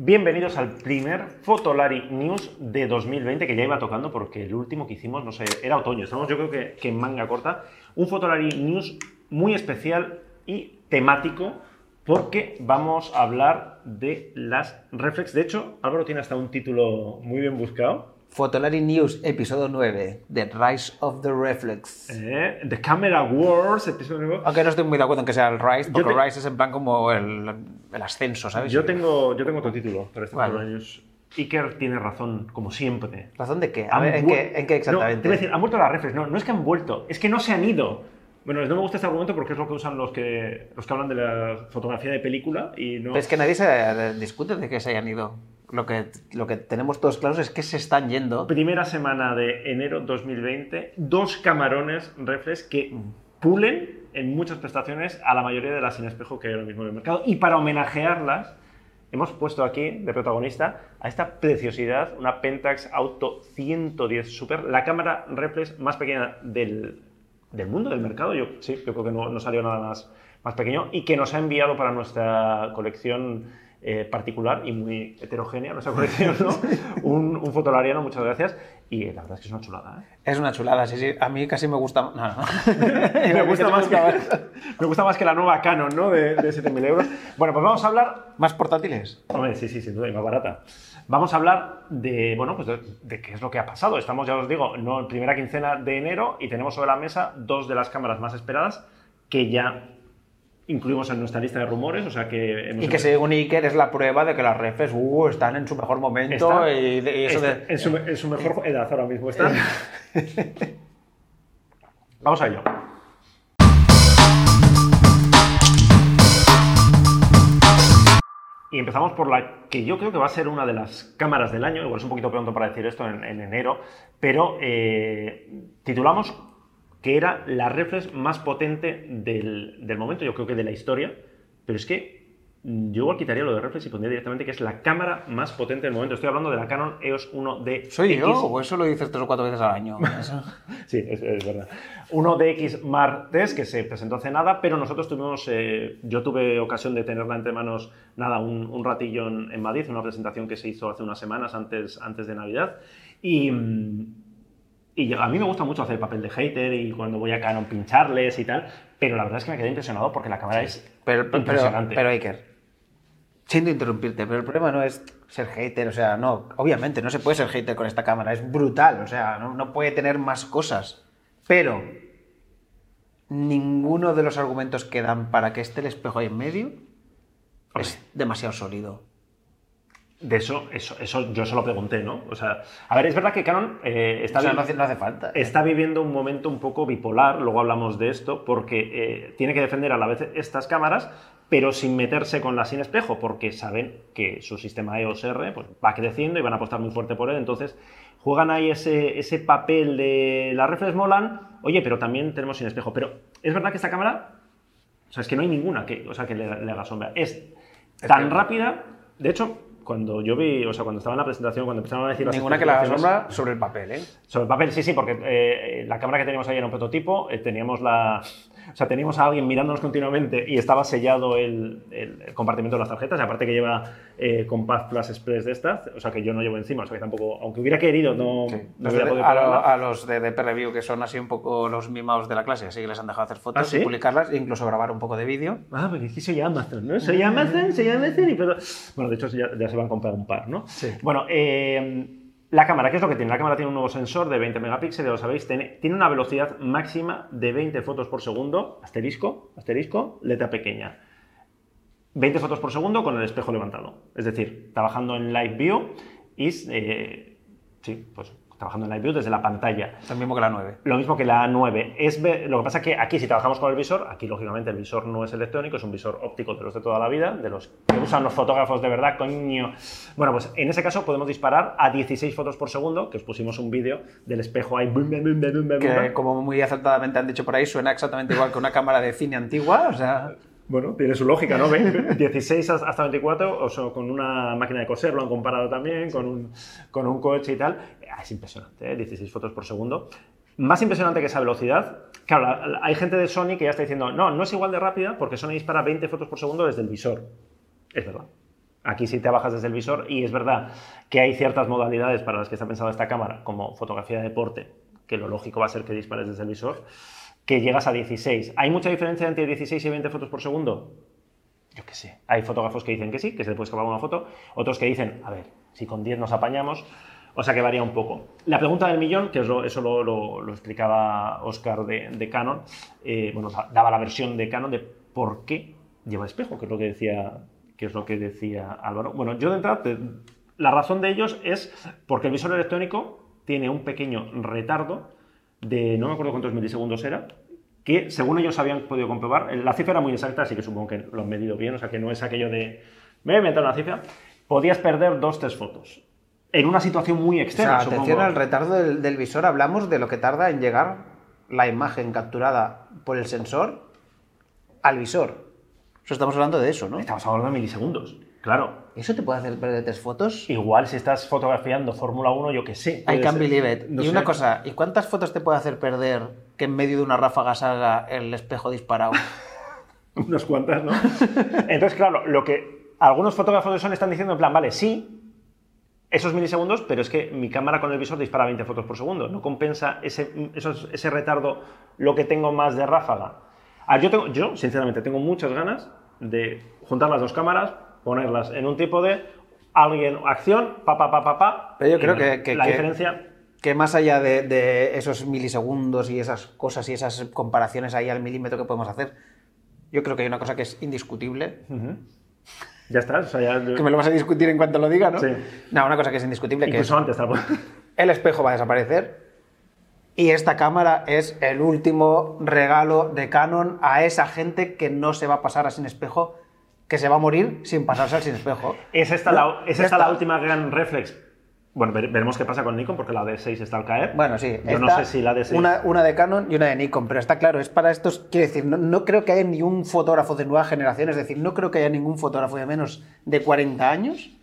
Bienvenidos al primer Fotolari News de 2020 que ya iba tocando porque el último que hicimos, no sé, era otoño. Estamos yo creo que, en manga corta. Un Fotolari News muy especial y temático porque vamos a hablar de las reflex. De hecho, Álvaro tiene hasta un título muy bien buscado. Fotolari News, episodio 9, The Rise of the Reflex. Eh, The Camera Wars, episodio nuevo. Aunque no estoy muy de acuerdo en que sea el Rise, porque te- Rise es en plan como el, el ascenso, ¿sabes? Yo tengo, yo tengo otro título para este ¿Cuál? Fotolari News. Iker tiene razón, como siempre. ¿Razón de qué? A ver, ¿en qué, en qué No, exactamente? te voy a decir, han vuelto las reflex. No, no es que han vuelto, es que no se han ido. Bueno, no me gusta este argumento porque es lo que usan los que, los que hablan de la fotografía de película y no... Pero es que nadie se discute de que se hayan ido. Lo que, lo que tenemos todos claros es que se están yendo. Primera semana de enero 2020, dos camarones reflex que pulen en muchas prestaciones a la mayoría de las sin espejo que hay ahora mismo en el mercado. Y para homenajearlas, hemos puesto aquí de protagonista a esta preciosidad, una Pentax Auto 110 Super, la cámara reflex más pequeña del, del mundo, del mercado. Yo, sí, yo creo que no, no salió nada más, más pequeño y que nos ha enviado para nuestra colección eh, particular y muy heterogénea, nuestra colección, ¿no? un, un fotolariano, muchas gracias. Y la verdad es que es una chulada, ¿eh? Es una chulada, sí, sí. A mí casi me gusta... No, no. me, gusta más que, me gusta más que la nueva Canon, ¿no? De, de 7.000 euros. Bueno, pues vamos a hablar ¿Más portátiles? Hombre, sí, sí, sin duda, y más barata. Vamos a hablar de, bueno, pues de, de qué es lo que ha pasado. Estamos, ya os digo, no primera quincena de enero y tenemos sobre la mesa dos de las cámaras más esperadas que ya incluimos en nuestra lista de rumores, o sea que hemos Y que según Iker es la prueba de que las refes uh, están en su mejor momento Está- y, de- y eso está de... en, su, en su mejor edad ahora mismo está. Vamos a ello. Y empezamos por la que yo creo que va a ser una de las cámaras del año, igual es un poquito pronto para decir esto en, en enero, pero eh, titulamos que era la reflex más potente del, del momento, yo creo que de la historia, pero es que yo igual quitaría lo de reflex y pondría directamente que es la cámara más potente del momento. Estoy hablando de la Canon EOS 1D. ¿Soy yo o eso lo dices tres o cuatro veces al año? Sí, es, es verdad. Uno DX Mark III que se presentó hace nada, pero nosotros tuvimos, eh, yo tuve ocasión de tenerla entre manos, nada, un, un ratillo en, en Madrid, una presentación que se hizo hace unas semanas antes, antes de Navidad. Y, mm, y yo- a mí me gusta mucho hacer papel de hater y cuando voy a Canon pincharles y tal, pero la verdad es que me quedé impresionado porque la cámara es Pero, pero, impresionante. pero Iker, siento interrumpirte, pero el problema no es ser hater, o sea, no, obviamente no se puede ser hater con esta cámara, es brutal, o sea, no, no puede tener más cosas. Pero ninguno de los argumentos que dan para que esté el espejo ahí en medio es demasiado sólido. De eso, eso, eso yo se lo pregunté, ¿no? O sea, a ver, es verdad que Canon eh, está O sea, vi- no hace, no hace falta. está viviendo un momento un poco bipolar, luego hablamos de esto, porque eh, tiene que defender a la vez estas cámaras, pero sin meterse con la sin espejo, porque saben que su sistema EOS R pues, va creciendo y van a apostar muy fuerte por él, entonces juegan ahí ese, ese papel de la reflex molan, oye, pero también tenemos sin espejo, pero es verdad que esta cámara, o sea, es que no hay ninguna que, o sea, que le, le haga sombra, es tan rápida, de hecho, cuando yo vi, o sea, cuando estaba en la presentación, cuando empezaron a decir las Ninguna que la sombra sobre el papel, ¿eh? sobre el papel, sí, sí, porque eh, la cámara que teníamos ahí era un prototipo, eh, teníamos la... O sea, teníamos a alguien mirándonos continuamente y estaba sellado el, el- el compartimento de las tarjetas, y aparte que lleva eh, Compact Plus Express de estas, o sea, que yo no llevo encima, o sea, que tampoco, aunque hubiera querido, no, no Los hubiera podido a, lo- probarla. a los de DP Review, que son así un poco los mimados de la clase, así que les han dejado hacer fotos ¿Ah, sí? y publicarlas, e incluso grabar un poco de vídeo. Ah, porque aquí soy Amazon, ¿no? Soy Amazon, soy Amazon y todo. Bueno, de hecho ya, ya se van a comprar un par, ¿no? Sí. Bueno, eh, la cámara, ¿qué es lo que tiene? La cámara tiene un nuevo sensor de 20 megapíxeles, ya lo sabéis, tiene, una velocidad máxima de 20 fotos por segundo, asterisco, asterisco, letra pequeña. 20 fotos por segundo con el espejo levantado. Es decir, trabajando en Live View y, eh, sí, pues trabajando en Live View desde la pantalla. Lo mismo que la 9. Lo mismo que la 9. Es lo que pasa que aquí, si trabajamos con el visor, aquí lógicamente el visor no es electrónico, es un visor óptico de los de toda la vida, de los que usan los fotógrafos de verdad, coño. Bueno, pues en ese caso podemos disparar a 16 fotos por segundo, que os pusimos un vídeo del espejo ahí. bum, bum, bum, bum, bum, Que, como muy acertadamente han dicho por ahí, suena exactamente igual que una cámara de cine antigua, o sea... Bueno, tiene su lógica, ¿no? Ve- 16 hasta 24, o sea, con una máquina de coser, lo han comparado también, con un, con un coche y tal. Ah, Es impresionante, ¿eh? 16 fotos por segundo. Más impresionante que esa velocidad, claro, la- la- hay gente de Sony que ya está diciendo, no, no es igual de rápida porque Sony dispara 20 fotos por segundo desde el visor. Es verdad. Aquí sí te bajas desde el visor y es verdad que hay ciertas modalidades para las que está pensada esta cámara, como fotografía de deporte, que lo lógico va a ser que dispares desde el visor, que llegas a 16. ¿Hay mucha diferencia entre 16 y 20 fotos por segundo? Yo qué sé. Hay fotógrafos que dicen que sí, que se le puede escapar una foto, otros que dicen, a ver, si con 10 nos apañamos, o sea que varía un poco. La pregunta del millón, que eso lo, lo- lo explicaba Oscar de, de Canon, eh, bueno, da- daba la versión de Canon de por qué lleva espejo, que es lo que decía, que es lo que decía Álvaro. Bueno, yo de entrada, la razón de ellos es porque el visor electrónico tiene un pequeño retardo de, no me acuerdo cuántos milisegundos era, que según ellos habían podido comprobar, la cifra era muy exacta, así que supongo que lo han medido bien, o sea que no es aquello de, me voy a inventar una cifra, podías perder dos, tres fotos. En una situación muy O extrema, sea, atención supongo. al retardo del, del visor. Hablamos de lo que tarda en llegar la imagen capturada por el sensor al visor. Eso estamos hablando de eso, ¿no? Estamos hablando de milisegundos, claro. ¿Eso te puede hacer perder tres fotos? Igual si estás fotografiando Fórmula 1, yo que sé. I can believe it. No y sé. una cosa, ¿y cuántas fotos te puede hacer perder que en medio de una ráfaga salga el espejo disparado? unas cuantas, ¿no? Entonces, claro, lo que algunos fotógrafos de Sony están diciendo en plan, vale, sí, esos milisegundos, pero es que mi cámara con el visor dispara 20 fotos por segundo. No compensa ese, esos- ese retardo lo que tengo más de ráfaga. Ah, yo, tengo, yo, sinceramente, tengo muchas ganas de juntar las dos cámaras, ponerlas en un tipo de alguien, acción, pa, pa, pa, pa, pa. Pero yo creo que- que- la que- diferencia... que más allá de, de esos milisegundos y esas cosas y esas comparaciones ahí al milímetro que podemos hacer, yo creo que hay una cosa que es indiscutible. Ya está, o sea, ya... Que me lo vas a discutir en cuanto lo diga, ¿no? Sí. No, una cosa que es indiscutible, que Incluso antes. tal- el espejo va a desaparecer y esta cámara es el último regalo de Canon a esa gente que no se va a pasar a sin espejo, que se va a morir sin pasarse al sin espejo. ¿Es esta, la, es esta la última gran reflex? Bueno, ver- veremos qué pasa con Nikon porque la D6 está al caer. Bueno, sí. Yo no sé si la D6... Una, una de Canon y una de Nikon, pero está claro, es para estos. Quiero decir, no, no creo que haya ni un fotógrafo de nueva generación, es decir, no creo que haya ningún fotógrafo de menos de 40 años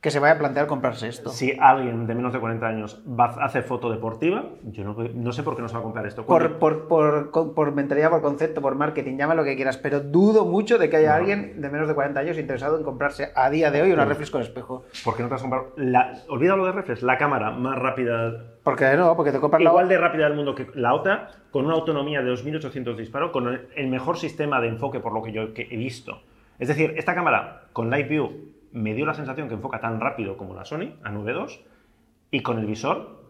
que se vaya a plantear comprarse esto. Si alguien de menos de 40 años va a hacer foto deportiva, yo no, no sé por qué no se va a comprar esto. Por, por, por, por mentalidad, por concepto, por marketing, llama lo que quieras, pero dudo mucho de que haya alguien de menos de 40 años interesado en comprarse a día de hoy una reflex con espejo. ¿Por qué no te vas a comprar? La, olvida lo de reflex, la cámara más rápida, Porque no, porque te compras la igual de rápida del mundo que la otra, con una autonomía de 2800 disparos, con el, mejor sistema de enfoque por lo que yo he visto. Es decir, esta cámara con Live View me dio la sensación que enfoca tan rápido como la Sony, A9 II, y con el visor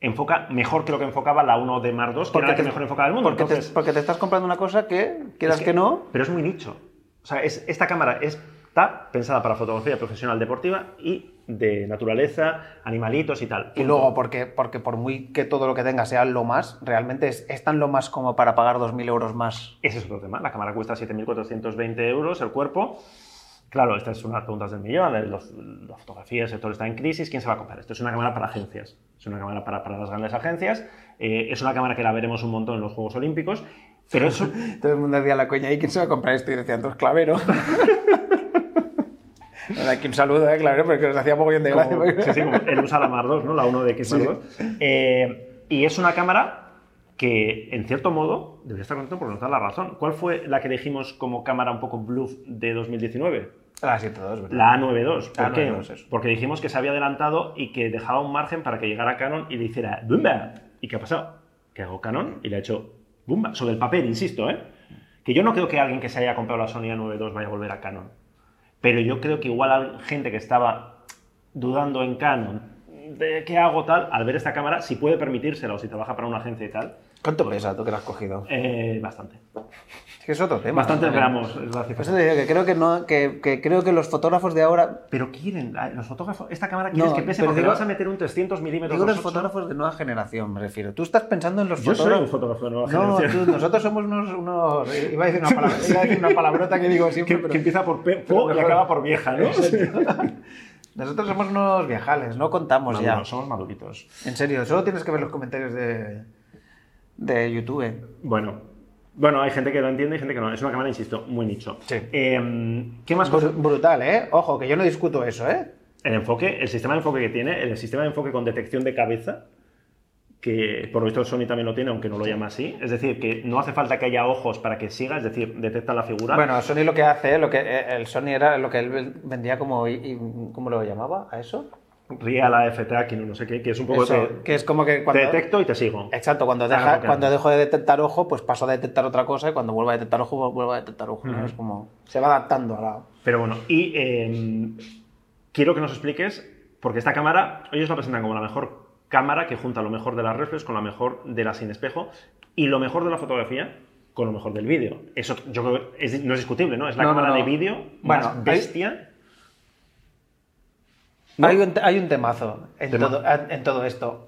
enfoca mejor que lo que enfocaba la 1D Mark II, que era la que te- mejor enfocaba del mundo. Porque, Entonces, te, porque te estás comprando una cosa que, quieras es que, no, Pero es muy nicho. O sea, es- esta cámara está pensada para fotografía profesional deportiva y de naturaleza, animalitos y tal. Y luego, porque, porque por muy que todo lo que tenga sea lo más, realmente es, es tan lo más como para pagar 2.000 euros más. Ese es otro tema. La cámara cuesta 7.420 euros el cuerpo. Claro, esta es una de las preguntas del millón. eh, Los, la fotografía, el sector está en crisis. ¿Quién se va a comprar? Esto es una cámara para agencias. Es una cámara para, para las grandes agencias. eh, es una cámara que la veremos un montón en los Juegos Olímpicos. Pero eso, Todo el mundo hacía la coña, ¿y quién se va a comprar esto? Y decían, dos clavero. Aquí un saludo, ¿eh? Clavero, porque nos hacía mogollón de gracia. porque- sí, sí, como el usa la Mar 2, ¿no? La 1 de X Sí. 2. Eh, y es una cámara que, en cierto modo, debería estar contento porque nos da la razón. ¿Cuál fue la que elegimos como cámara un poco bluff de 2019? La 7.2, ¿verdad? La A92. ¿Por La qué? A92, eso. Porque dijimos que se había adelantado y que dejaba un margen para que llegara Canon y le hiciera ¡Bumba! ¿Y qué ha pasado? Que hago Canon y le ha hecho ¡Bumba! Sobre el papel, insisto, ¿eh? Que yo no creo que alguien que se haya comprado la Sony A92 vaya a volver a Canon. Pero yo creo que igual hay gente que estaba dudando en Canon de qué hago tal, al ver esta cámara, si puede permitírselo o si trabaja para una agencia y tal, ¿Cuánto pesa tú que la has cogido? eh, bastante. Es que es otro tema. Bastantes ¿no? gramos es la cifra. eso te digo que creo que, no, que, que creo que los fotógrafos de ahora Pero quieren, los fotógrafos, esta cámara quieres No, que pese pero porque digo- vas a meter un 300 milímetros. Digo los 2.8. fotógrafos de nueva generación, me refiero. Tú estás pensando en los Yo soy un fotógrafos. fotógrafo de nueva No, generación. tú- nosotros somos unos, unos- Iba a decir una, palabra, iba a decir una palabrota que digo siempre, que, pero... que empieza por P, po y acaba por vieja, ¿no? Nosotros somos unos viajales, no contamos ya. Maduros, somos maduritos. En serio, solo tienes que ver los comentarios de, de YouTube. Bueno, bueno, hay gente que lo entiende y gente que no. Es una cámara, insisto, muy nicho. Sí. Eh, ¿Qué más cosas? Brutal, ¿eh? Ojo, que yo no discuto eso, ¿eh? El enfoque, el sistema de enfoque que tiene, el sistema de enfoque con detección de cabeza, que por lo visto Sony también lo tiene, aunque no lo llama así. Es decir, que no hace falta que haya ojos para que siga, es decir, detecta la figura. Bueno, Sony lo que hace, lo que eh, el Sony era lo que él vendía como, y- ¿cómo lo llamaba a eso? Real AF tracking o no sé qué, que es un poco Eso, de- que es como que te cuando... detecto y te sigo. Exacto, cuando, deja, cuando dejo de detectar ojo, pues paso a detectar otra cosa y cuando vuelva a detectar ojo, vuelvo a detectar ojo. ¿no? Es como... Se va adaptando a la... Pero bueno, y eh, quiero que nos expliques, porque esta cámara, ellos la presentan como la mejor cámara que junta lo mejor de las reflex con lo mejor de la sin espejo y lo mejor de la fotografía con lo mejor del vídeo. Eso yo creo que es- no es discutible, ¿no? Es la No, cámara no. de vídeo Bueno, más hay- Hay, un, hay un temazo en, Tema. todo, en todo esto.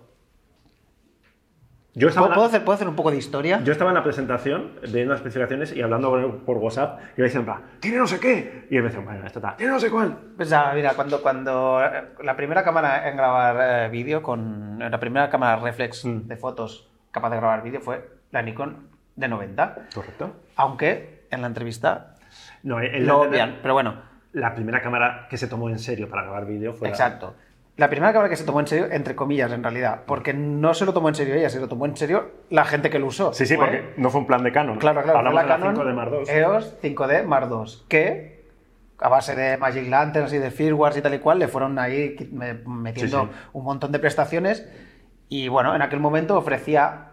Yo estaba, ¿Puedo, la, hacer, ¿Puedo hacer un poco de historia? yo estaba en la presentación de unas especificaciones y hablando por, por WhatsApp y me decían, tiene no sé qué. Y él me decía, bueno, esto está, tiene no sé cuál. Pues ya, mira, cuando, cuando eh, la primera cámara en grabar eh, vídeo, con la primera cámara reflex Mm. de fotos capaz de grabar vídeo fue la Nikon de 90. Correcto. Aunque en la entrevista No, el- lo obvian, pero bueno, La primera cámara que se tomó en serio para grabar vídeo fue la- exacto. La primera cámara que se tomó en serio, entre comillas, en realidad, porque no se lo tomó en serio ella, se lo tomó en serio la gente que lo usó. Sí, sí, Fue- porque no fue un plan de Canon. Claro, claro, Hablamos la de la Canon 5D Mark II. EOS 5D Mark II, que a base de Magic Lanterns y de firmwares y tal y cual, le fueron ahí metiendo Sí, sí. un montón de prestaciones y bueno, en aquel momento ofrecía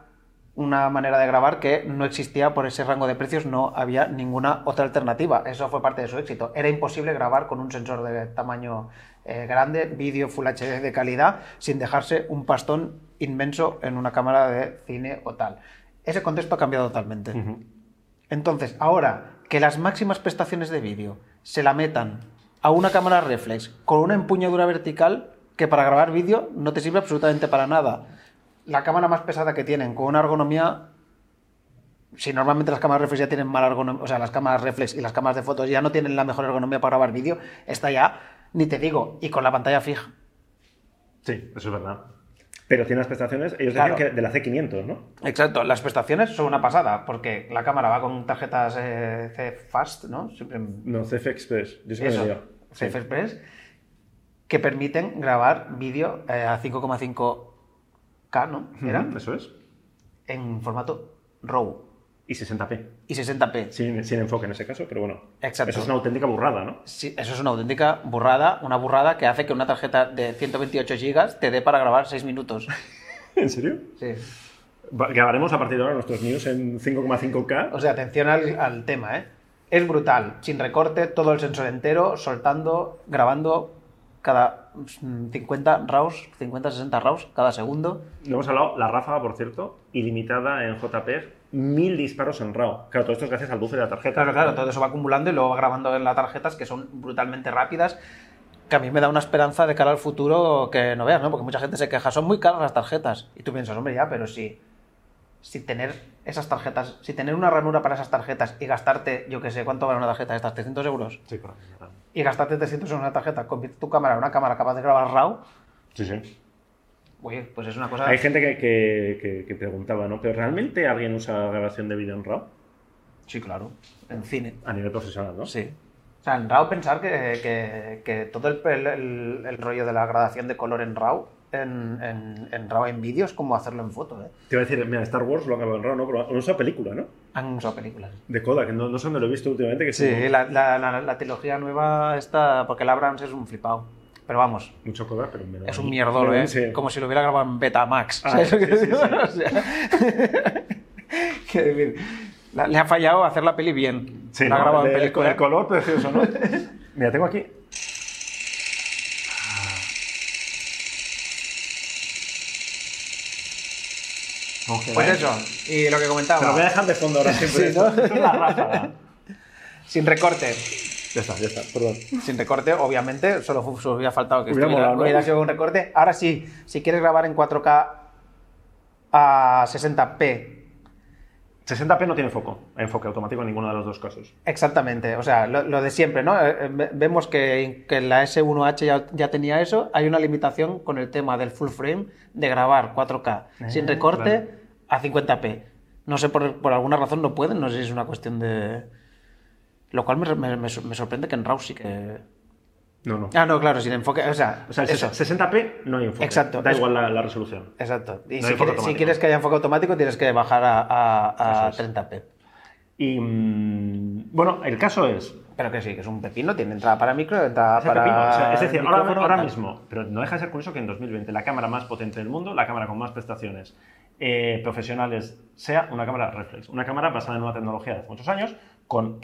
una manera de grabar que no existía por ese rango de precios, no había ninguna otra alternativa. Eso fue parte de su éxito. Era imposible grabar con un sensor de tamaño eh, grande, vídeo Full HD de calidad, sin dejarse un pastón inmenso en una cámara de cine o tal. Ese contexto ha cambiado totalmente. Entonces, ahora que las máximas prestaciones de vídeo se la metan a una cámara reflex con una empuñadura vertical que para grabar vídeo no te sirve absolutamente para nada. La cámara más pesada que tienen con una ergonomía si normalmente las cámaras reflex ya tienen mala ergonomía, o sea, las cámaras reflex y las cámaras de fotos ya no tienen la mejor ergonomía para grabar vídeo, esta ya, ni te digo, y con la pantalla fija. Sí, eso es verdad. Pero tiene las prestaciones, ellos Claro. decían que de la C500, ¿no? Exacto, las prestaciones son una pasada, porque la cámara va con tarjetas eh, C Fast, ¿no? Siempre No, CF Express. Yo siempre me. Sí. CF Express, que permiten grabar vídeo eh, a 5,5K, ¿no? ¿Era? Eso es. En formato RAW Y 60p. y 60p. Sin, sin enfoque en ese caso, pero bueno. Exacto. Eso es una auténtica burrada, ¿no? Sí, eso es una auténtica burrada, una burrada que hace que una tarjeta de 128 GB te dé para grabar 6 minutos. ¿En serio? Sí. Grabaremos a partir de ahora nuestros news en 5,5K. O sea, atención al, al tema, ¿eh? Es brutal, sin recorte, todo el sensor entero, soltando, grabando cada 50 RAWs, 50-60 RAWs cada segundo. No hemos hablado, la ráfaga, por cierto, ilimitada en JPEG, mil disparos en RAW. Claro, todo esto es gracias al bufe de la tarjeta. Claro, claro, todo eso va acumulando y luego va grabando en las tarjetas que son brutalmente rápidas, que a mí me da una esperanza de cara al futuro que no veas, ¿no? Porque mucha gente se queja, son muy caras las tarjetas. Y tú piensas, hombre, ya, pero si, si tener esas tarjetas, si tener una ranura para esas tarjetas y gastarte, yo qué sé, ¿cuánto vale una tarjeta de estas? ¿300 euros? Sí, claro. Y gastarte 300 euros en una tarjeta, convierte tu cámara en una cámara capaz de grabar RAW, Sí, sí. oye, pues es una cosa... Hay gente que, que- que- que preguntaba, ¿no? ¿Pero realmente alguien usa grabación de vídeo en RAW? Sí, claro, en cine. A nivel profesional, ¿no? Sí. O sea, en RAW pensar que, todo el- el rollo de la gradación de color en RAW, en, en, en RAW en vídeo es como hacerlo en foto, ¿eh? Te iba a decir, mira, Star Wars lo han grabado en RAW, ¿no? Pero han usado película, ¿no? Han usado películas. De Kodak, que no, no sé dónde lo he visto últimamente. Que Sí, la, la, la, la trilogía nueva está... Porque el Abrams es un flipado. Pero vamos, mucho Kodak, pero me es un mierdolo, ¿eh? sí. Como si lo hubiera grabado en Betamax. Ah, ¿Sabes lo que sí, sí, digo? sí. O sea, quiero decir, la- le ha fallado hacer la peli bien. Sí, la ha ¿no? grabado en película. Con el color precioso, ¿no? Mira, tengo aquí. Pues eso, y lo que comentaba. Te lo voy a dejar de fondo ahora siempre. Sí, ¿no? Es ráfaga. Sin recorte. Ya está, ya está, perdón. Sin recorte, obviamente, solo, hubiera faltado que Hubiera hubiera sido un recorte. Ahora sí, si quieres grabar en 4K a 60p, 60p no tiene foco, enfoque automático en ninguno de los dos casos. exactamente, o sea, lo, lo de siempre, ¿no? Eh, eh, ve- Vemos que, que la S1H ya, ya tenía eso, hay una limitación con el tema del full frame de grabar 4K sin Ah, recorte a 50p. No sé, por, por alguna razón no pueden, no sé si es una cuestión de... Lo cual me, me- sorprende que en RAW sí que... No, no. Ah, no, claro, sin enfoque. O sea, O sea, eso. 60p no hay enfoque. Exacto. Da igual la, la resolución. Exacto. Y No si, quieres, si automático. quieres que haya enfoque automático, tienes que bajar a, a- a Eso es. 30p. Y mm, bueno, el caso es. Pero que sí, que es un pepino, tiene entrada para micro, entrada para. pepino, o sea, es decir, ahora, ahora mismo, pero no deja de ser curioso que en 2020 la cámara más potente del mundo, la cámara con más prestaciones eh, profesionales, sea una cámara reflex. Una cámara basada en una tecnología de hace muchos años, con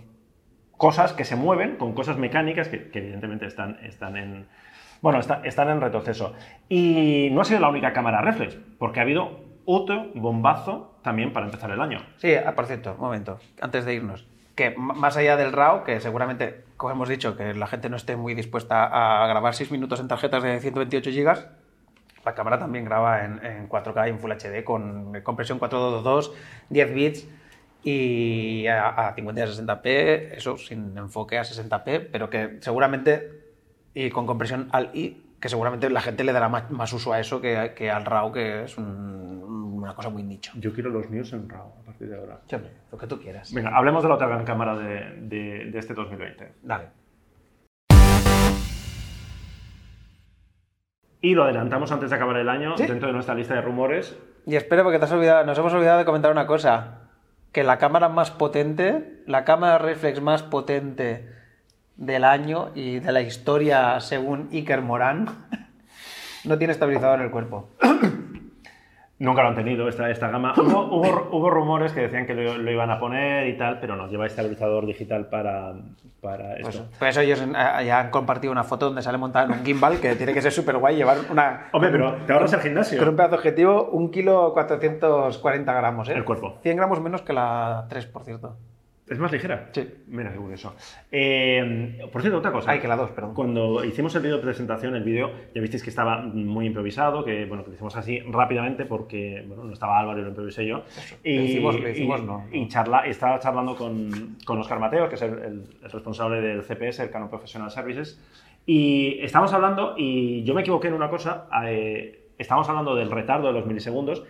cosas que se mueven, con cosas mecánicas que, que evidentemente están, están en. Bueno, está- están en retroceso. Y no ha sido la única cámara reflex, porque ha habido otro bombazo también para empezar el año. Sí, ah, por cierto, un momento, antes de irnos. Que más allá del RAW, que seguramente, como hemos dicho, que la gente no esté muy dispuesta a grabar 6 minutos en tarjetas de 128 GB, la cámara también graba en, en 4K y en Full HD con compresión 422, 10 bits y a, a 50 y a 60p, eso sin enfoque a 60p, pero que seguramente, y con compresión al I, que seguramente la gente le dará más, más uso a eso que, que al RAW, que es un- una cosa muy nicho. Yo quiero los míos en RAW a partir de ahora. Sí, hombre, lo que tú quieras. Venga, hablemos de la otra gran cámara de, de- de este 2020. Dale. Y lo adelantamos antes de acabar el año ¿Sí? dentro de nuestra lista de rumores. Y espero porque te has olvidado, nos hemos olvidado de comentar una cosa. Que la cámara más potente, la cámara reflex más potente del año y de la historia según Iker Morán, no tiene estabilizador en el cuerpo. Nunca lo han tenido esta, esta gama. Hubo, hubo- hubo rumores que decían que lo, lo iban a poner y tal, pero no, lleva estabilizador digital para, para Pues, esto. por eso ellos eh, ya han compartido una foto donde sale montada en un gimbal que tiene que ser súper guay llevar una... Hombre, pero te ahorras el Con un gimnasio. pedazo objetivo, un kilo 440 gramos, ¿eh? El cuerpo. 100 gramos menos que la 3, por cierto. Es más ligera. Sí. Mira, qué curioso. Eh, por cierto, otra cosa. Ay, que la 2, perdón. Cuando hicimos el vídeo de presentación, el vídeo, ya visteis que estaba muy improvisado, que bueno, que lo hicimos así rápidamente porque bueno, no estaba Álvaro y lo improvisé yo. Y, Lo hicimos, lo hicimos, y- no, y charla, estaba charlando con, con Oscar Mateo, que es el, el- el responsable del CPS, el Canon Professional Services, y estábamos hablando, y yo me equivoqué en una cosa, eh, estábamos hablando del retardo de los milisegundos,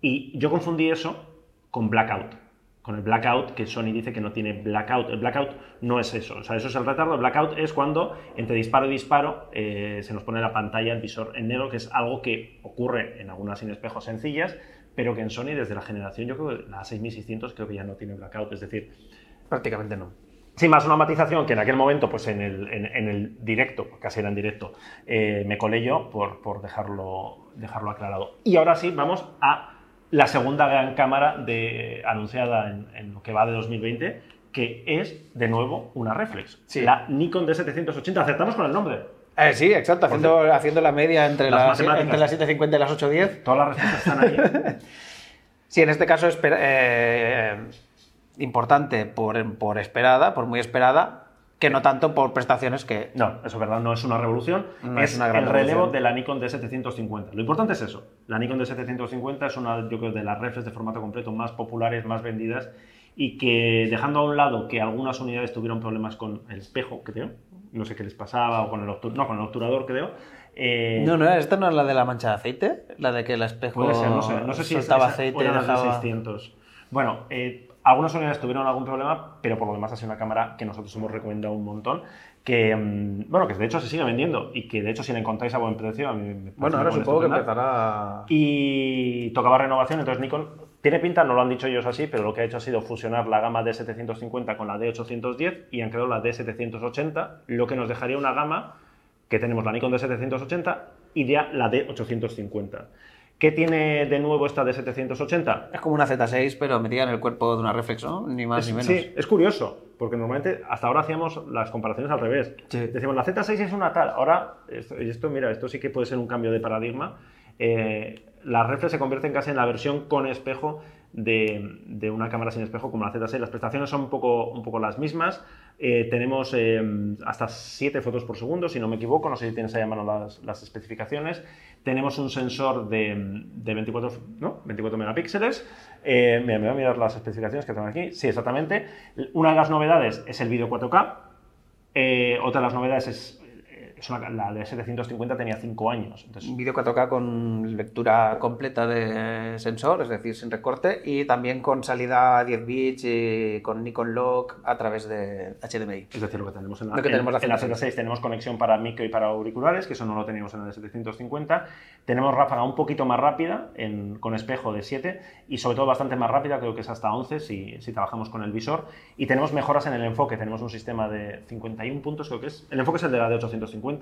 y yo confundí eso con blackout. Con el blackout, que Sony dice que no tiene blackout. El blackout no es eso. O sea, eso es el retardo. El blackout es cuando entre disparo y disparo eh, se nos pone la pantalla, el visor en negro, que es algo que ocurre en algunas sin espejos sencillas, pero que en Sony desde la generación, yo creo que la 6600 creo que ya no tiene blackout. Es decir, Prácticamente no. Sí, más una matización que en aquel momento, pues en el, en el directo, casi era en directo, eh, me colé yo por, por dejarlo, dejarlo aclarado. Y ahora sí, vamos a la segunda gran cámara de, anunciada en, en lo que va de 2020, que es, de nuevo, una reflex. Sí. La Nikon D780. Acertamos con el nombre. Eh, sí, exacto, haciendo, haciendo la media entre Las entre las 750 y las 810. Todas las respuestas están ahí. Sí, en este caso espera- eh, importante por, por esperada, por muy esperada, que no tanto por prestaciones que... No, eso es verdad, no es una revolución, No es, es una gran el relevo revolución. de la Nikon D750. Lo importante es eso. La Nikon D750 es una, yo creo, de las reflex de formato completo más populares, más vendidas y que dejando a un lado que algunas unidades tuvieron problemas con el espejo, creo, no sé qué les pasaba, o con el, obtu- no, con el obturador, creo. eh, No, no, ¿esta no es la de la mancha de aceite? La de que el espejo Puede ser, no sé, no sé si soltaba esa- aceite o y eran las de dejaba... 600. Bueno, eh, algunas unidades tuvieron algún problema, pero por lo demás ha sido una cámara que nosotros hemos recomendado un montón, que, mm, bueno, que de hecho se sigue vendiendo y que de hecho si la encontráis a buen precio, a mí me Bueno, ahora supongo que empezará... Y tocaba renovación, entonces Nikon tiene pinta, no lo han dicho ellos así, pero lo que ha hecho ha sido fusionar la gama D750 con la D810 y han creado la D780, lo que nos dejaría una gama que tenemos la Nikon D780 y ya la D850. ¿Qué tiene de nuevo esta D780? Es como una Z6, pero metida en el cuerpo de una reflex, ¿no? Ni más Es- ni menos. Sí, es curioso, porque normalmente hasta ahora hacíamos las comparaciones al revés. Sí. Decimos, la Z6 es una tal, ahora, esto, y esto, mira, esto sí que puede ser un cambio de paradigma. Eh, la reflex se convierte casi en la versión con espejo de, una cámara sin espejo como la Z6. Las prestaciones son un poco, un poco las mismas. Eh, tenemos eh, hasta 7 fotos por segundo, si no me equivoco, no sé si tienes ahí a mano las, las especificaciones. Tenemos un sensor de, de 24, ¿no? 24 megapíxeles. Eh, mira, me voy a mirar las especificaciones que tengo aquí. Sí, exactamente. Una de las novedades es el vídeo 4K. Eh, otra de las novedades es una- la de 750 tenía 5 años. Entonces, Un vídeo 4K con lectura completa de sensor, es decir, sin recorte, y también con salida a 10 bits y con Nikon Lock a través de HDMI. Es decir, lo que tenemos en la, Lo que tenemos en- en la la Z6 tenemos conexión para micro y para auriculares, que eso no lo teníamos en la de 750. Tenemos ráfaga un poquito más rápida, en- con espejo de 7, y sobre todo bastante más rápida, creo que es hasta 11 si, si trabajamos con el visor. Y tenemos mejoras en el enfoque, tenemos un sistema de 51 puntos, creo que es. El enfoque es el de la de 850.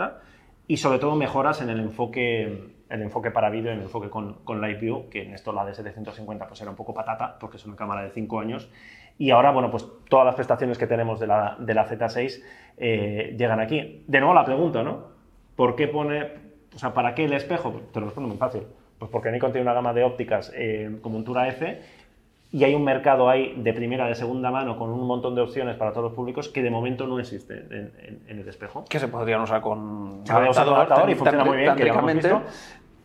Y sobre todo mejoras en el enfoque, el enfoque para vídeo, en el enfoque con, con Live View, que en esto la de 750 pues era un poco patata, porque es una cámara de 5 años. Y ahora, bueno, pues todas las prestaciones que tenemos de la, de la Z6 eh, llegan aquí. De nuevo la pregunta, ¿no? ¿Por qué pone, o sea, para qué el espejo? Te lo respondo muy fácil. Pues porque Nikon tiene una gama de ópticas eh, con montura F y hay un mercado ahí de primera, de segunda mano, con un montón de opciones para todos los públicos que de momento no existe en, en- en el espejo. Que se podrían usar con Se usar con adaptador y funciona muy bien, que lo hemos visto,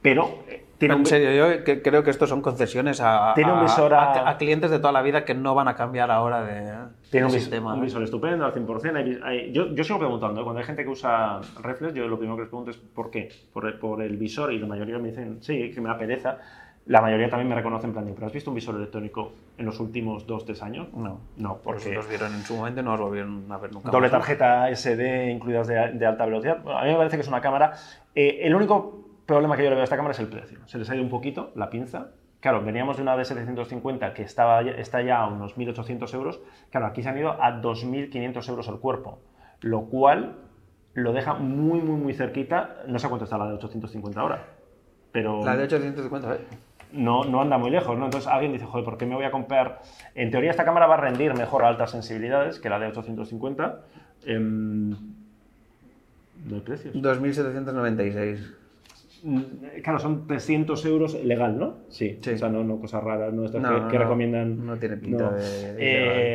pero eh, tiene un, en serio, yo que- creo que estos son concesiones a, Tiene un visor a- a- a clientes de toda la vida que no van a cambiar ahora de, Tiene un, sistema. un visor estupendo, al 100%. Hay hay- yo, yo sigo preguntando, ¿eh? cuando hay gente que usa reflex, yo lo primero que les pregunto es ¿por qué? Por el, por el visor y la mayoría me dicen, sí, que me da pereza. La mayoría también me reconocen en plan, de, ¿pero has visto un visor electrónico en los últimos 2-3 años? No. No, Porque los vieron en su momento no los volvieron a ver nunca. doble tarjeta SD incluidas de, de alta velocidad. Bueno, a mí me parece que es una cámara... eh, el único problema que yo le veo a esta cámara es el precio. Se les ha ido un poquito la pinza. Claro, veníamos de una D750 que estaba, ya- está ya a unos 1.800 euros. Claro, aquí se han ido a 2.500 euros el cuerpo, lo cual lo deja muy, muy, muy cerquita. No sé cuánto está la de 850 ahora, pero La de 850, ¿eh? No, no anda muy lejos, ¿no? Entonces alguien dice, joder, ¿por qué me voy a comprar? En teoría esta cámara va a rendir mejor a altas sensibilidades que la de 850. Em, no hay precios. 2.796. Mm, Claro, son 300 euros legal, ¿no? Sí. Sí. O sea, no, no cosas raras, no estas No, que, no, que no. recomiendan. No tiene pinta de- de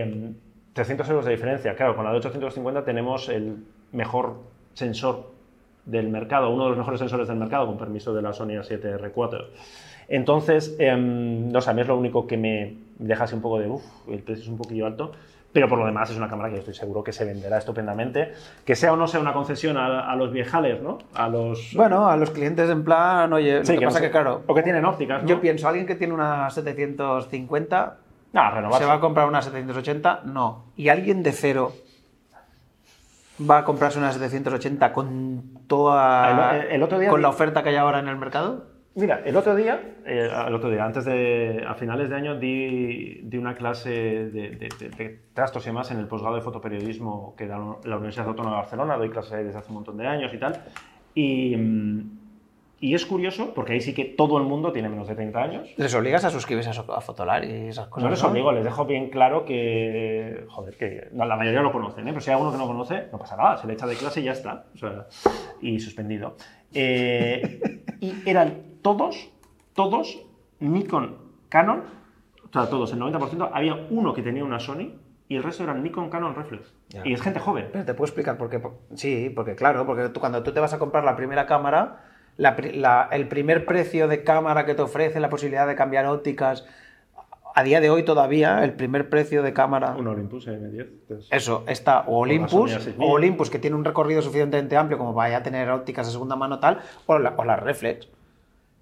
Eh, 300 euros de diferencia. Claro, con la de 850 tenemos el mejor sensor del mercado, uno de los mejores sensores del mercado, con permiso de la Sony A7R4. Entonces, em, no sé, a mí es lo único que me deja así un poco de, uff, el precio es un poquillo alto. Pero por lo demás es una cámara que yo estoy seguro que se venderá estupendamente. Que sea o no sea una concesión a, a los viejales, ¿no? A los... Bueno, a los clientes en plan, oye, Sí, lo que no pasa sé. que claro, O que tienen ópticas, ¿no? yo pienso, alguien que tiene una 750, No, renovarse. ¿se va a comprar una 780? No. ¿Y alguien de cero va a comprarse una 780 con toda... El- el otro día con vi- la oferta que hay ahora en el mercado? Mira, el otro día, eh, el otro día, antes de, a finales de año, di, di una clase de, de, de- de trastos y demás en el posgrado de fotoperiodismo que da la Universidad Autónoma de Barcelona, doy clases desde hace un montón de años y tal. Y, y es curioso, porque ahí sí que todo el mundo tiene menos de 30 años. Les obligas a suscribirse a, Fotolar y esas cosas. No les obligo, les dejo bien claro que, joder, que no, la mayoría lo conocen, ¿eh? pero si hay alguno que no conoce, no pasa nada, se le echa de clase y ya está, o sea, y suspendido. Eh, y eran todos, todos Nikon, Canon, o sea, todos, el 90%, había uno que tenía una Sony y el resto eran Nikon, Canon, Reflex. Ya. Y es gente joven. Pero te puedo explicar por qué. Sí, porque claro, porque tú, cuando tú te vas a comprar la primera cámara, la la- el primer precio de cámara que te ofrece, la posibilidad de cambiar ópticas, a día de hoy todavía, el primer precio de cámara... Un Olympus M10. entonces- Eso, está o Olympus, Sony A6000. o Olympus que tiene un recorrido suficientemente amplio como vaya a tener ópticas de segunda mano tal, o, la, o las reflex,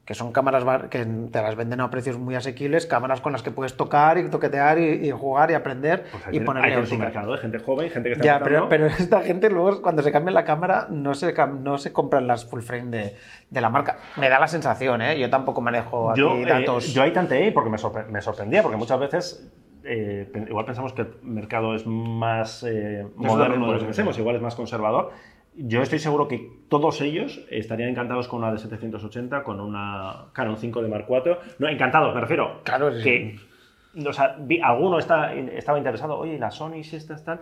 que son cámaras que te las venden a precios muy asequibles, cámaras con las que puedes tocar y toquetear y, y jugar y aprender Pues y hay, ponerle hay en su mercado, ¿eh? gente joven, gente que está Ya, pero, pero esta gente luego cuando se cambia la cámara no se, no se compran las full frame de, de la marca. Me da la sensación, ¿eh? Yo tampoco manejo aquí yo, eh, datos. yo ahí tanteé porque me, sorpre- me sorprendía, porque muchas veces eh, igual pensamos que el mercado es más eh, moderno de lo que pensemos, igual es más conservador. Yo estoy seguro que todos ellos estarían encantados con una de 780, con una Canon 5 de Mark IV. No, encantados, me refiero. Claro, sí. que o sea, vi- alguno está, estaba interesado, oye, la Sony, si esta están.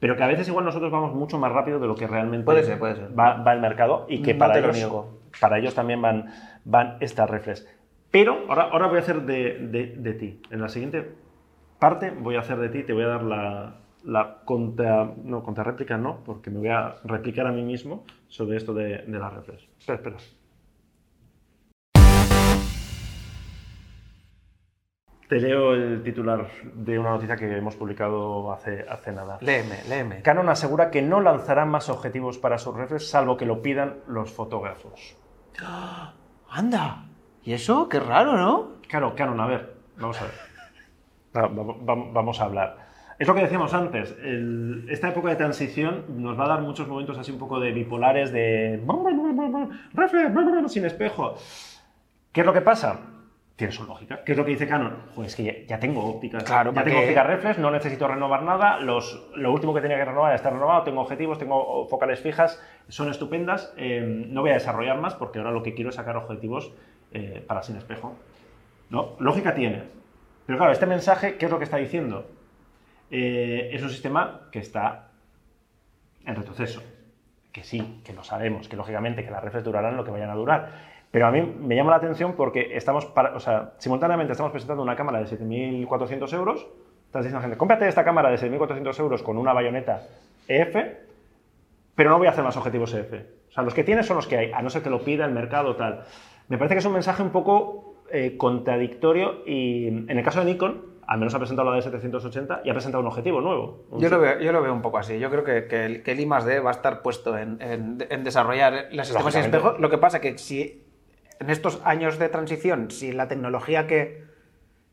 Pero que a veces igual nosotros vamos mucho más rápido de lo que realmente Puede ser, puede ser. Va, va el mercado y que No para ellos, para ellos también van, van estas reflex. Pero ahora, ahora voy a hacer de, de- de ti. En la siguiente parte voy a hacer de ti, te voy a dar la, la contra, no, contrarréplica, no, porque me voy a replicar a mí mismo sobre esto de, de las reflex. Espera, espera. Te leo el titular de una noticia que hemos publicado hace, hace nada. Léeme, léeme. Canon asegura que no lanzará más objetivos para sus reflex salvo que lo pidan los fotógrafos. Anda. ¿Y eso? Qué raro, ¿no? Claro, Canon, a ver, vamos a ver. Va- va- va- Vamos a hablar. Es lo que decíamos antes, el- esta época de transición nos va a dar muchos momentos así un poco de bipolares, de... reflex, sin espejo. ¿Qué es lo que pasa? Tiene su lógica. ¿Qué es lo que dice Canon? Pues es que ya, ya tengo ópticas. Claro, ya ¿para tengo ópticas reflex, no necesito renovar nada. Los, lo último que tenía que renovar ya está renovado. Tengo objetivos, tengo focales fijas, son estupendas. Eh, no voy a desarrollar más porque ahora lo que quiero es sacar objetivos eh, para sin espejo. ¿No? Lógica tiene. Pero claro, este mensaje, ¿qué es lo que está diciendo? Eh, es un sistema que está en retroceso. Que sí, que lo sabemos, que lógicamente que las reflex durarán lo que vayan a durar. Pero a mí me llama la atención porque estamos, o sea, simultáneamente estamos presentando una cámara de 7.400 euros. Estás diciendo a gente, cómprate esta cámara de 6.400 euros con una bayoneta EF, pero no voy a hacer más objetivos EF. O sea, los que tienes son los que hay, a no ser que lo pida el mercado tal. Me parece que es un mensaje un poco eh, contradictorio y en el caso de Nikon, al menos ha presentado la de 780 y ha presentado un objetivo nuevo. Un Yo lo, veo, yo lo veo un poco así. Yo creo que, que el, que el I D va a estar puesto en, en- en desarrollar los sistemas sin Lógicamente. espejo. Lo que pasa que si en estos años de transición, si la tecnología que.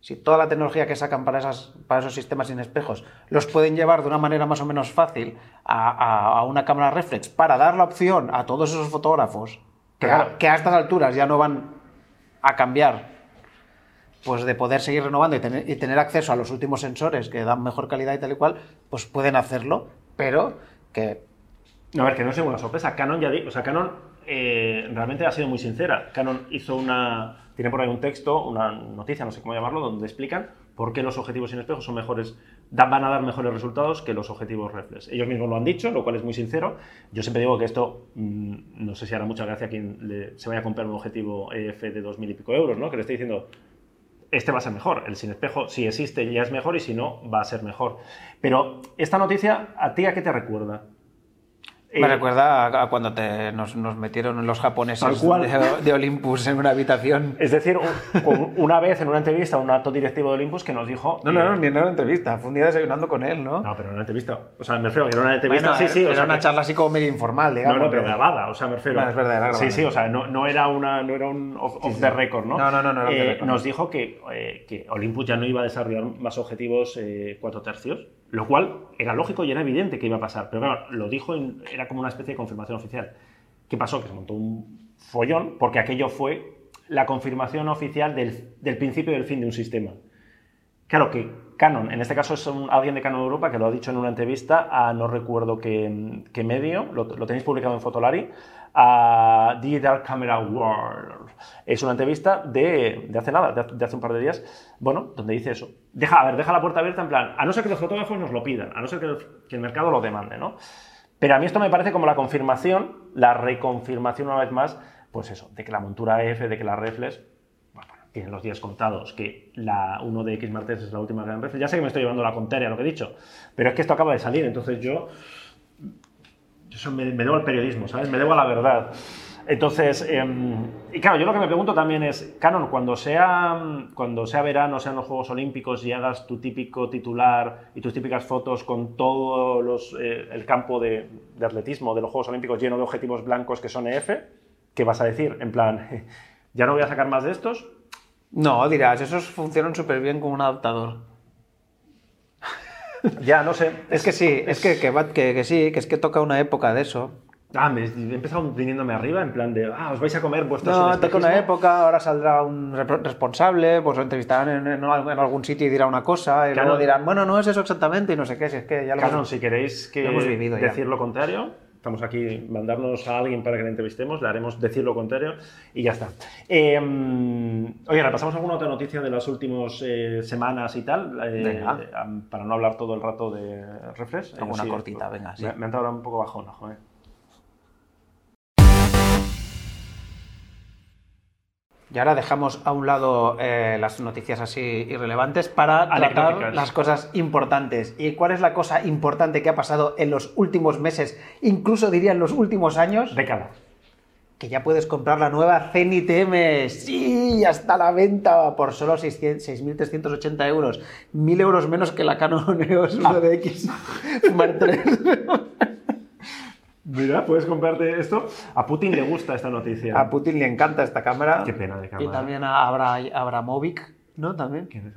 Si toda la tecnología que sacan para, esas, para esos sistemas sin espejos los pueden llevar de una manera más o menos fácil a, a- a una cámara reflex para dar la opción a todos esos fotógrafos que, Claro. a, que a estas alturas ya no van a cambiar pues de poder seguir renovando y tener, y tener acceso a los últimos sensores que dan mejor calidad y tal y cual, pues pueden hacerlo, pero que No, a ver, que no es ninguna sorpresa. Canon ya o sea, Canon eh, realmente ha sido muy sincera. Canon hizo una, tiene por ahí un texto, una noticia, no sé cómo llamarlo, donde explican por qué los objetivos sin espejo son mejores, van a dar mejores resultados que los objetivos reflex. Ellos mismos lo han dicho, lo cual es muy sincero. Yo siempre digo que esto, mm, no sé si hará mucha gracia a quien le- se vaya a comprar un objetivo EF de dos mil y pico euros, ¿no? Que le esté diciendo, este va a ser mejor. El sin espejo, si existe, ya es mejor y si no, va a ser mejor. Pero esta noticia, ¿a ti a qué te recuerda? Me Eh, recuerda a, a cuando te, nos, nos metieron los japoneses cual. de, de Olympus en una habitación. Es decir, un- una vez en una entrevista, un alto directivo de Olympus que nos dijo. No, no, no, ni en una entrevista, fue un día desayunando con él, ¿no? No, pero en una entrevista. O sea, me refiero que era una entrevista. Bueno, sí, sí. era o sea, una que- charla así como medio informal, No, digamos. no, pero de- grabada, o sea, me refiero. Bueno, es verdad, era grabada. Sí, sí, o sea, no, no era, una, no era un off, off the record, ¿no? No, no, no, no era Eh, record. Nos dijo que, eh, que Olympus ya no iba a desarrollar más objetivos eh, 4 tercios, lo cual era lógico y era evidente que iba a pasar. Pero claro, lo dijo, era como una especie de confirmación oficial. ¿Qué pasó? Que se montó un follón porque aquello fue la confirmación oficial del, del principio y del fin de un sistema. Claro que Canon, en este caso es un- alguien de Canon Europa que lo ha dicho en una entrevista a no recuerdo qué, qué medio, lo, tenéis publicado en Fotolari, a Digital Camera World. Es una entrevista de, hace nada, de, hace- un par de días, bueno, donde dice eso. Deja, a ver, deja la puerta abierta en plan, a no ser que los fotógrafos nos lo pidan, a no ser que el, que el mercado lo demande, ¿no? Pero a mí esto me parece como la confirmación, la reconfirmación una vez más, pues eso, de que la montura F, de que la reflex tienen los días contados, que la 1 de X martes es la última gran reflex. Ya sé que me estoy llevando la contraria a lo que he dicho, pero es que esto acaba de salir, entonces yo, eso me, debo al periodismo, ¿sabes? Me debo a la verdad. Entonces, em, y claro, yo lo que me pregunto también es, Canon, cuando sea, cuando sea verano, sean los Juegos Olímpicos y hagas tu típico titular y tus típicas fotos con todo eh, el campo de atletismo de los Juegos Olímpicos lleno de objetivos blancos que son EF, ¿qué vas a decir? En plan, ¿ya no voy a sacar más de estos? No, dirás, esos funcionan súper bien como un adaptador. Ya, no sé. Es que sí, es que, que, que- que sí, que es que toca una época de eso. Ah, me he empezado viniéndome arriba en plan de, ah, os vais a comer vuestros No, toca una época, ahora saldrá un responsable, pues lo entrevistarán en, en al- en algún sitio y dirá una cosa, y Claro. luego dirán, bueno, no es eso exactamente, y no sé qué, si es que ya lo Canon, hemos- si queréis que lo hemos vivido ya. decir lo contrario, estamos aquí, mandarnos a alguien para que le entrevistemos, le haremos decir lo contrario y ya está. Eh, oye, repasamos alguna otra noticia de las últimas eh, semanas y tal, eh, eh, para no hablar todo el rato de refresh. Alguna cortita, venga, sí. Me, me ha entrado un poco bajona, joder. Y ahora dejamos a un lado eh, las noticias así irrelevantes para tratar las cosas importantes. ¿Y cuál es la cosa importante que ha pasado en los últimos meses, incluso diría en los últimos años? Década. que ya puedes comprar la nueva Zenit M. Sí, ya está a la venta por solo 600 6.380 euros. 1.000 euros menos que la Canon EOS 1DX Mark III. Mira, puedes comprarte esto. A Putin le gusta esta noticia. A Putin le encanta esta cámara. Qué pena de cámara. Y también a Abra, Abramovic, ¿no? También. ¿Quién es?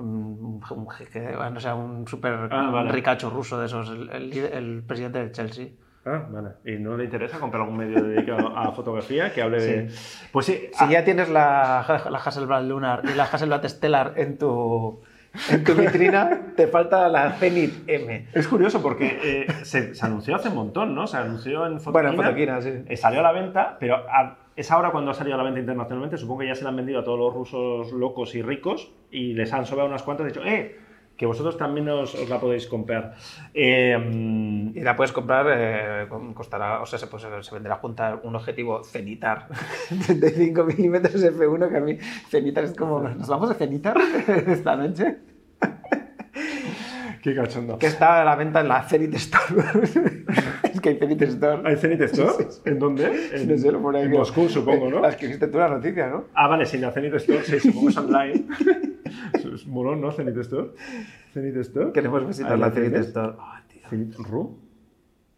Un, un jeque, bueno, o sea, un súper Ah, vale. ricacho ruso de esos, el, el líder- el presidente del Chelsea. Ah, vale. ¿Y no le interesa comprar algún medio dedicado a fotografía que hable de...? Pues sí. Si ah, ya tienes la, la Hasselblad Lunar y la Hasselblad Stellar en tu, en tu vitrina, te falta la Zenit M. Es curioso porque eh, se, se anunció hace un montón, ¿no? Se anunció en Fotoquina. Bueno, en Fotoquina, sí. eh, salió a la venta, pero a- es ahora cuando ha salido a la venta internacionalmente. Supongo que ya se la han vendido a todos los rusos locos y ricos y les han sobrado unas cuantas y dicho, ¡eh! Que vosotros también os, os la podéis comprar. Eh, Y la puedes comprar, eh, costará, o sea, se, pues, se venderá junto a un objetivo cenitar 35 milímetros F1, que a mí cenitar es como, ¿nos vamos a cenitar esta noche? ¡Qué cachondo! Que está a la venta en la Zenit Store. que hay Zenit Store. ¿Hay Zenit Store? ¿En dónde? En, no sé, en aquí. Moscú, supongo, ¿no? La escribiste tú la noticia, ¿no? Ah, vale, sí, la Zenit Store, sí, supongo que es online. Es- molón, ¿no? Zenit Store. Zenit Store. Queremos visitar la Zenit. Store. Ah, tío. Zenit Ru.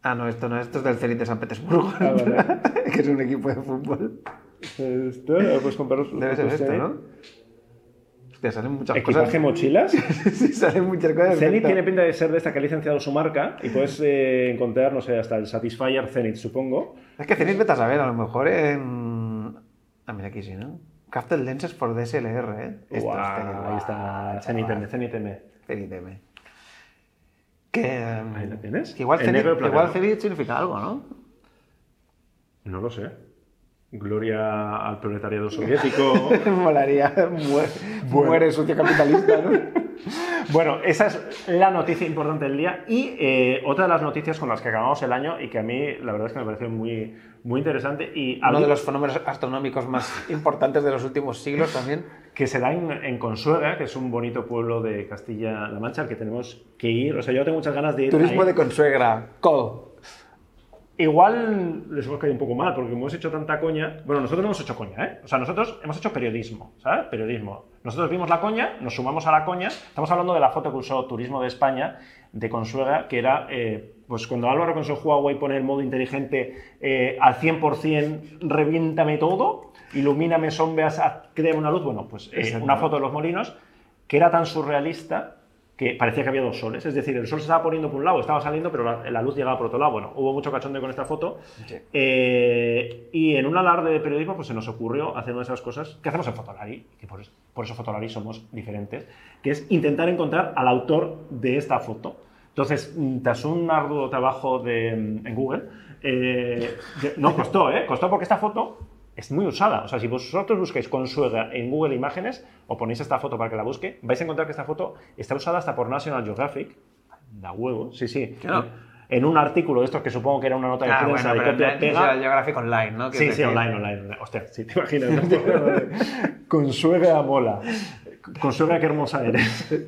Ah, no, esto no, esto es del Zenit de San Petersburgo. Ah, vale. que es un equipo de fútbol. Esto, ahora puedes comprar los Debe ser los esto. ¿no? Hostia, salen muchas Equipaje cosas. mochilas. sí, salen muchas cosas. Zenit perfecto. tiene pinta de ser de esta que ha licenciado su marca y puedes eh, encontrar, no sé, hasta el Satisfyer Zenit, supongo. Es que Zenit vete a saber, a lo mejor en... Ah, mira aquí sí, ¿no? Crafted Lenses for DSLR, ¿eh? Esto es ahí está Zenit M, Zenit M. Zenit M. Que... em, Ahí la tienes. que igual, En Zenit, negro y igual platino. Zenit significa algo, ¿no? No lo sé. Gloria al proletariado soviético. Molaría. Muere, Bueno. muere sucio capitalista, ¿no? Bueno, esa es la noticia importante del día. Y eh, otra de las noticias con las que acabamos el año y que a mí la verdad es que me pareció muy, muy interesante. Y Uno de los fenómenos astronómicos más importantes de los últimos siglos también. que se da en, en Consuegra, que es un bonito pueblo de Castilla-La Mancha al que tenemos que ir. O sea, yo tengo muchas ganas de ir. Turismo ahí. de consuegra. Co. Igual les hemos caído un poco mal porque hemos hecho tanta coña. Bueno, nosotros no hemos hecho coña, ¿eh? O sea, nosotros hemos hecho periodismo, ¿sabes? Periodismo. Nosotros vimos la coña, nos sumamos a la coña. Estamos hablando de la foto que usó Turismo de España de Consuegra, que era, eh, pues cuando Álvaro con su Huawei pone el modo inteligente eh, al 100%, reviéntame todo, ilumíname sombras, créame una luz. Bueno, pues eh, una foto de los molinos que era tan surrealista que parecía que había dos soles. Es decir, el sol se estaba poniendo por un lado, estaba saliendo, pero la, la luz llegaba por otro lado. Bueno, hubo mucho cachondeo con esta foto. Sí. Eh, y en un alarde de periodismo, pues se nos ocurrió hacer una de esas cosas que hacemos en Fotolari, que por, eso- por eso Fotolari somos diferentes, que es intentar encontrar al autor de esta foto. Entonces, mm, tras un arduo trabajo de, mm, en Google, eh, no costó, ¿eh? Costó porque esta foto es muy usada. O sea, si vosotros buscáis Consuegra en Google Imágenes o ponéis esta foto para que la busque, vais a encontrar que esta foto está usada hasta por National Geographic. Da huevo, sí, sí. Claro. En un artículo de estos que supongo que era una nota de Ah, prensa bueno, de copia pega. National Geographic Online, ¿no? Sí, sí, online, online. online. Hostia, sí, te imaginas. ¿no? Consuegra mola. Consuegra, qué hermosa eres.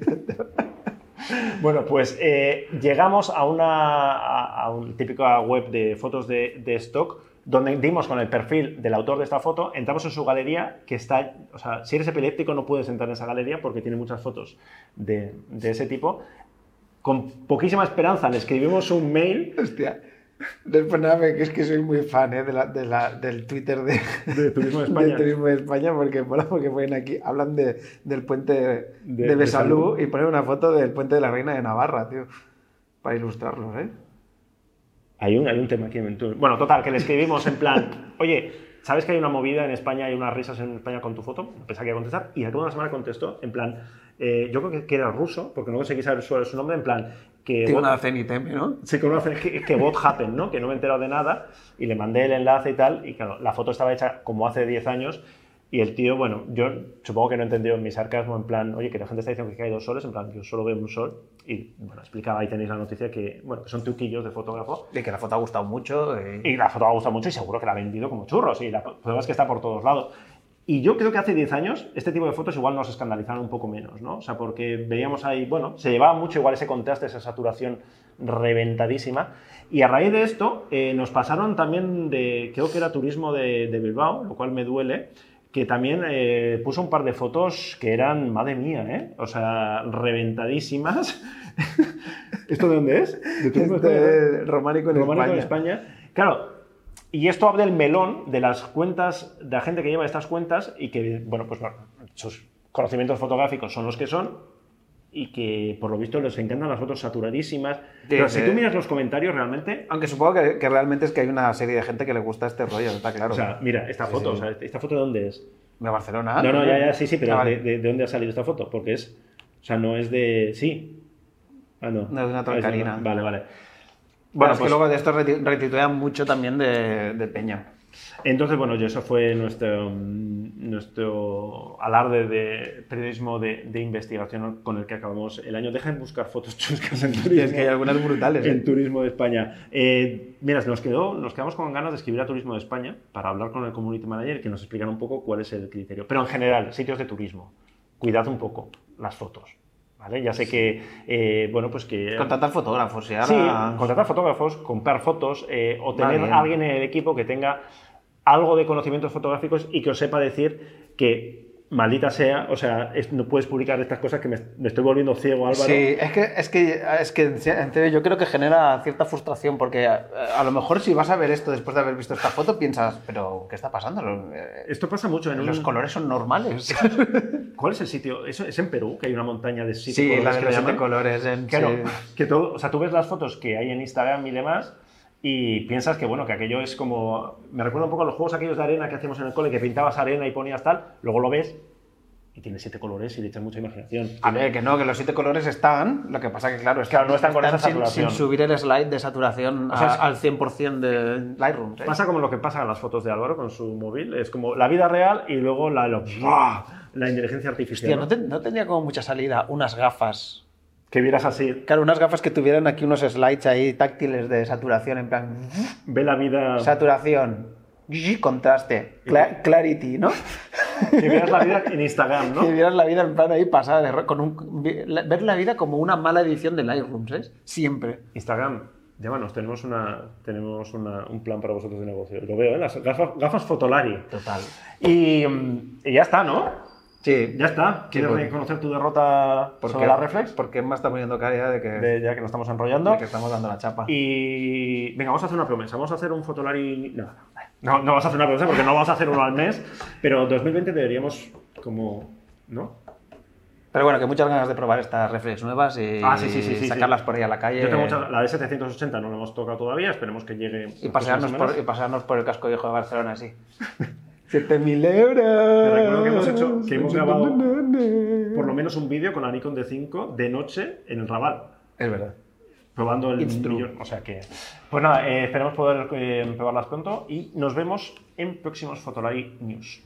Bueno, pues eh, llegamos a una a, a un típica web de fotos de, de stock donde dimos con el perfil del autor de esta foto, entramos en su galería que está, o sea, si eres epiléptico no puedes entrar en esa galería porque tiene muchas fotos de, de ese tipo. Con poquísima esperanza le escribimos un mail Hostia. Nada, que es que soy muy fan ¿eh? de la, de la- del Twitter de, de Turismo de España. del Turismo de España porque mola porque ponen aquí, hablan de, del puente de, De- de de Besalú Besalú. y ponen una foto del puente de la Reina de Navarra, tío. Para ilustrarlos, ¿eh? Hay un, hay un tema aquí en tu- Bueno, total, que le escribimos en plan, oye, ¿sabes que hay una movida en España, hay unas risas en España con tu foto? Pensaba que iba a contestar. Y al cabo de una semana contestó, en plan, eh, yo creo que, era ruso, porque no conseguí saber su, su nombre, en plan, que... Tiene una CNITM, ¿no? Sí, que, hace- que, que what happened, ¿no? Que no me he enterado de nada y le mandé el enlace y tal y claro, la foto estaba hecha como hace 10 años y el tío, bueno, yo supongo que no entendió mi sarcasmo en plan, oye, que la gente está diciendo que hay dos soles, en plan, yo solo veo un sol y, bueno, explicaba, ahí tenéis la noticia que, bueno, que son truquillos de fotógrafo De que la foto ha gustado mucho. eh, y la foto ha gustado mucho y seguro que la ha vendido como churros y la prueba es que está por todos lados. Y yo creo que hace 10 años este tipo de fotos igual nos escandalizaron un poco menos, ¿no? O sea, porque veíamos ahí, bueno, se llevaba mucho igual ese contraste, esa saturación reventadísima. Y a raíz de esto eh, nos pasaron también de, creo que era turismo de, de Bilbao, lo cual me duele, que también eh, puso un par de fotos que eran, madre mía, ¿eh? O sea, reventadísimas. ¿Esto de dónde es? ¿De Este, de románico en Románico en España. España. Claro, y esto abre el melón de las cuentas, de la gente que lleva estas cuentas y que, bueno, pues bueno, sus conocimientos fotográficos son los que son y que por lo visto les encantan las fotos saturadísimas. Pero si tú miras los comentarios realmente, Aunque supongo que, que realmente es que hay una serie de gente que le gusta este rollo, está claro. o sea, mira, esta foto, sí. o sea, ¿esta foto de dónde es? de Barcelona. no, no, ya, ya, sí, sí, pero Ah, vale. de, de- de dónde ha salido esta foto? Porque es, o sea, no es de, sí. Ah, no. No, de una Ah, toncarina. Vale, vale. Bueno, Bueno, es pues- que luego de esto reti- retuitean mucho también de, de Peña. Entonces, bueno, yo eso fue nuestro, mm, nuestro alarde de periodismo de, de investigación con el que acabamos el año. Deja de buscar fotos chuscas en turismo. es que hay algunas brutales, ¿eh? En turismo de España. Eh, mira, nos, quedó, nos quedamos con ganas de escribir a Turismo de España para hablar con el community manager y que nos explicara un poco cuál es el criterio. Pero en general, sitios de turismo, cuidad un poco las fotos. ¿Vale? Ya sé que, eh, bueno, pues que... Contratar fotógrafos y ahora... Sí, contratar fotógrafos, comprar fotos eh, o tener a alguien en el equipo que tenga algo de conocimientos fotográficos y que os sepa decir que maldita sea, o sea, es- no puedes publicar estas cosas que me, me estoy volviendo ciego, Álvaro. Sí, es que, es que, es que en serio, yo creo que genera cierta frustración porque a, a lo mejor si vas a ver esto después de haber visto esta foto piensas, pero ¿qué está pasando? Eh, Esto pasa mucho en Los un- colores son normales. ¿Cuál es el sitio? ¿Eso es en Perú? Que hay una montaña de siete Sí, la de los colores. En, Claro, sí. que todo, o sea, tú ves las fotos que hay en Instagram y demás y piensas que, bueno, que aquello es como... Me recuerda un poco a los juegos aquellos de arena que hacíamos en el cole, que pintabas arena y ponías tal, luego lo ves y tiene siete colores y le echas mucha imaginación. A ver, que no, que los siete colores están, lo que pasa que claro, es Claro, no están con esa sin, saturación. sin subir el slide de saturación O sea, a- al 100% de Lightroom. ¿eh? Pasa como lo que pasa en las fotos de Álvaro con su móvil, es como la vida real y luego la, lo- la inteligencia artificial. Hostia, ¿no? ¿no, te- no tendría como mucha salida unas gafas? Que vieras así, Claro, unas gafas que tuvieran aquí unos slides ahí táctiles de saturación, en plan, ve la vida... saturación, contraste, cla- clarity, ¿no? que vieras la vida en Instagram, ¿no? Que vieras la vida en plan ahí pasada con un, ver la vida como una mala edición de Lightroom, ¿sabes? Siempre. Instagram, llámanos, tenemos, una, tenemos una- un plan para vosotros de negocio. Lo veo, ¿eh? Las gafas, gafas Fotolari. Total. Y, y ya está, ¿no? Sí. Ya está. ¿Quieres pues. reconocer tu derrota ¿Por sobre la Reflex? Porque me está poniendo cara de que, De- ya que nos estamos enrollando. de que estamos dando la chapa. Y venga, vamos a hacer una promesa. Vamos a hacer un Fotolari. No, no, no vamos a hacer una promesa porque no vamos a hacer uno al mes. Pero 2020 deberíamos, como. ¿No? Pero bueno, que muchas ganas de probar estas reflex nuevas y Ah, sí, sí, sí, sí, sacarlas sí. por ahí a la calle. Yo tengo mucha- La de 780 no la hemos tocado todavía. Esperemos que llegue. y, pasearnos por, y pasearnos por el casco viejo de Barcelona así. 7.000 euros. Te recuerdo que hemos hecho- que hemos grabado Por lo menos un vídeo con la Nikon D5 de noche en el Raval. Es verdad. probando el millón. O sea que. Pues nada, eh, esperemos poder eh, probarlas pronto y nos vemos en próximos Fotolari News.